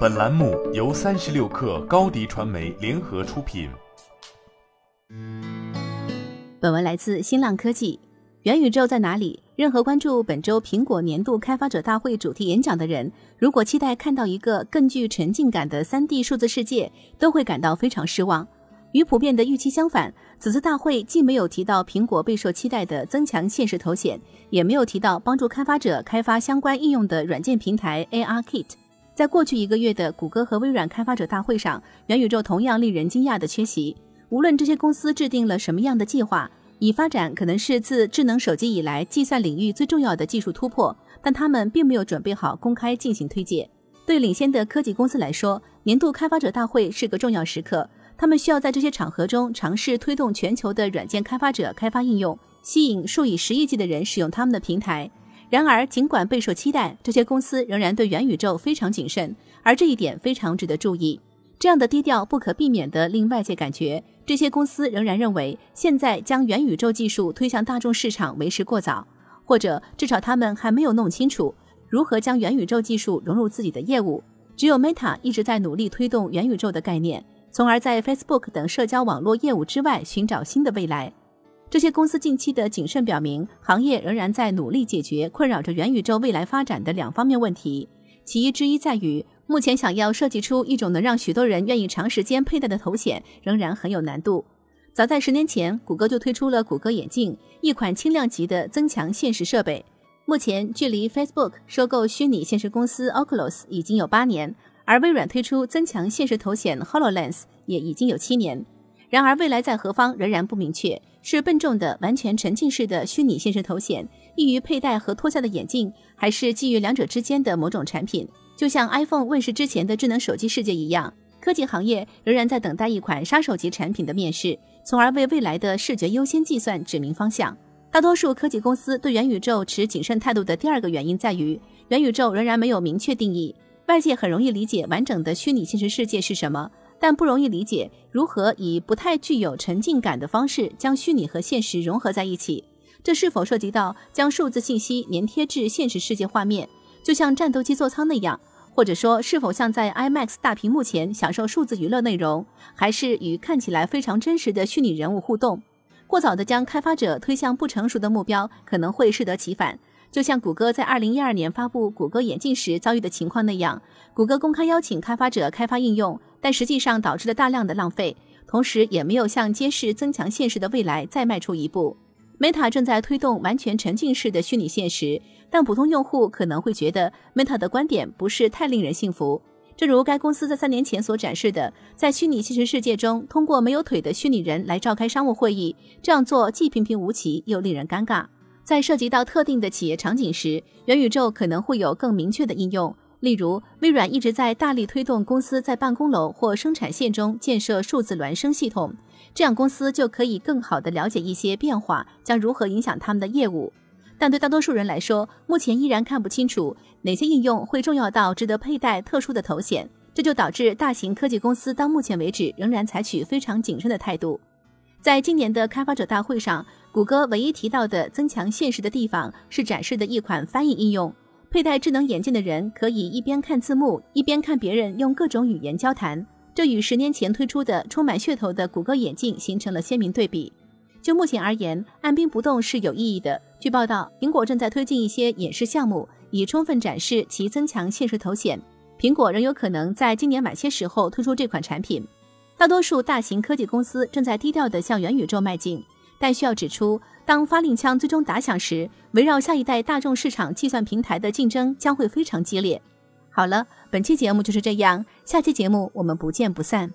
本栏目由三十六氪高低传媒联合出品。本文来自新浪科技。元宇宙在哪里？任何关注本周苹果年度开发者大会主题演讲的人，如果期待看到一个更具沉浸感的三 D 数字世界，都会感到非常失望。与普遍的预期相反，此次大会既没有提到苹果备受期待的增强现实头显，也没有提到帮助开发者开发相关应用的软件平台 ARKit。在过去一个月的谷歌和微软开发者大会上，元宇宙同样令人惊讶的缺席。无论这些公司制定了什么样的计划，以发展可能是自智能手机以来计算领域最重要的技术突破，但他们并没有准备好公开进行推介。对领先的科技公司来说，年度开发者大会是个重要时刻。他们需要在这些场合中尝试推动全球的软件开发者开发应用，吸引数以十亿计的人使用他们的平台。然而，尽管备受期待，这些公司仍然对元宇宙非常谨慎，而这一点非常值得注意。这样的低调不可避免地令外界感觉，这些公司仍然认为现在将元宇宙技术推向大众市场为时过早，或者至少他们还没有弄清楚如何将元宇宙技术融入自己的业务。只有 Meta 一直在努力推动元宇宙的概念。从而在 Facebook 等社交网络业务之外寻找新的未来。这些公司近期的谨慎表明，行业仍然在努力解决困扰着元宇宙未来发展的两方面问题。其一之一在于，目前想要设计出一种能让许多人愿意长时间佩戴的头显，仍然很有难度。早在十年前，谷歌就推出了谷歌眼镜，一款轻量级的增强现实设备。目前，距离 Facebook 收购虚拟现实公司 Oculus 已经有八年。而微软推出增强现实头显 Hololens 也已经有七年，然而未来在何方仍然不明确。是笨重的完全沉浸式的虚拟现实头显，易于佩戴和脱下的眼镜，还是基于两者之间的某种产品？就像 iPhone 问世之前的智能手机世界一样，科技行业仍然在等待一款杀手级产品的面世，从而为未来的视觉优先计算指明方向。大多数科技公司对元宇宙持谨慎态度的第二个原因在于，元宇宙仍然没有明确定义。外界很容易理解完整的虚拟现实世界是什么，但不容易理解如何以不太具有沉浸感的方式将虚拟和现实融合在一起。这是否涉及到将数字信息粘贴至现实世界画面，就像战斗机座舱那样？或者说，是否像在 IMAX 大屏幕前享受数字娱乐内容，还是与看起来非常真实的虚拟人物互动？过早的将开发者推向不成熟的目标，可能会适得其反。就像谷歌在二零一二年发布谷歌眼镜时遭遇的情况那样，谷歌公开邀请开发者开发应用，但实际上导致了大量的浪费，同时也没有向揭示增强现实的未来再迈出一步。Meta 正在推动完全沉浸式的虚拟现实，但普通用户可能会觉得 Meta 的观点不是太令人信服。正如该公司在三年前所展示的，在虚拟现实世界中，通过没有腿的虚拟人来召开商务会议，这样做既平平无奇又令人尴尬。在涉及到特定的企业场景时，元宇宙可能会有更明确的应用。例如，微软一直在大力推动公司在办公楼或生产线中建设数字孪生系统，这样公司就可以更好地了解一些变化将如何影响他们的业务。但对大多数人来说，目前依然看不清楚哪些应用会重要到值得佩戴特殊的头显，这就导致大型科技公司到目前为止仍然采取非常谨慎的态度。在今年的开发者大会上。谷歌唯一提到的增强现实的地方是展示的一款翻译应用。佩戴智能眼镜的人可以一边看字幕，一边看别人用各种语言交谈。这与十年前推出的充满噱头的谷歌眼镜形成了鲜明对比。就目前而言，按兵不动是有意义的。据报道，苹果正在推进一些演示项目，以充分展示其增强现实头显。苹果仍有可能在今年晚些时候推出这款产品。大多数大型科技公司正在低调地向元宇宙迈进。但需要指出，当发令枪最终打响时，围绕下一代大众市场计算平台的竞争将会非常激烈。好了，本期节目就是这样，下期节目我们不见不散。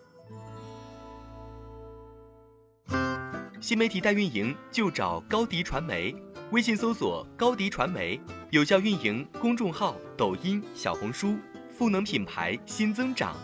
新媒体代运营就找高迪传媒，微信搜索高迪传媒，有效运营公众号、抖音、小红书，赋能品牌新增长。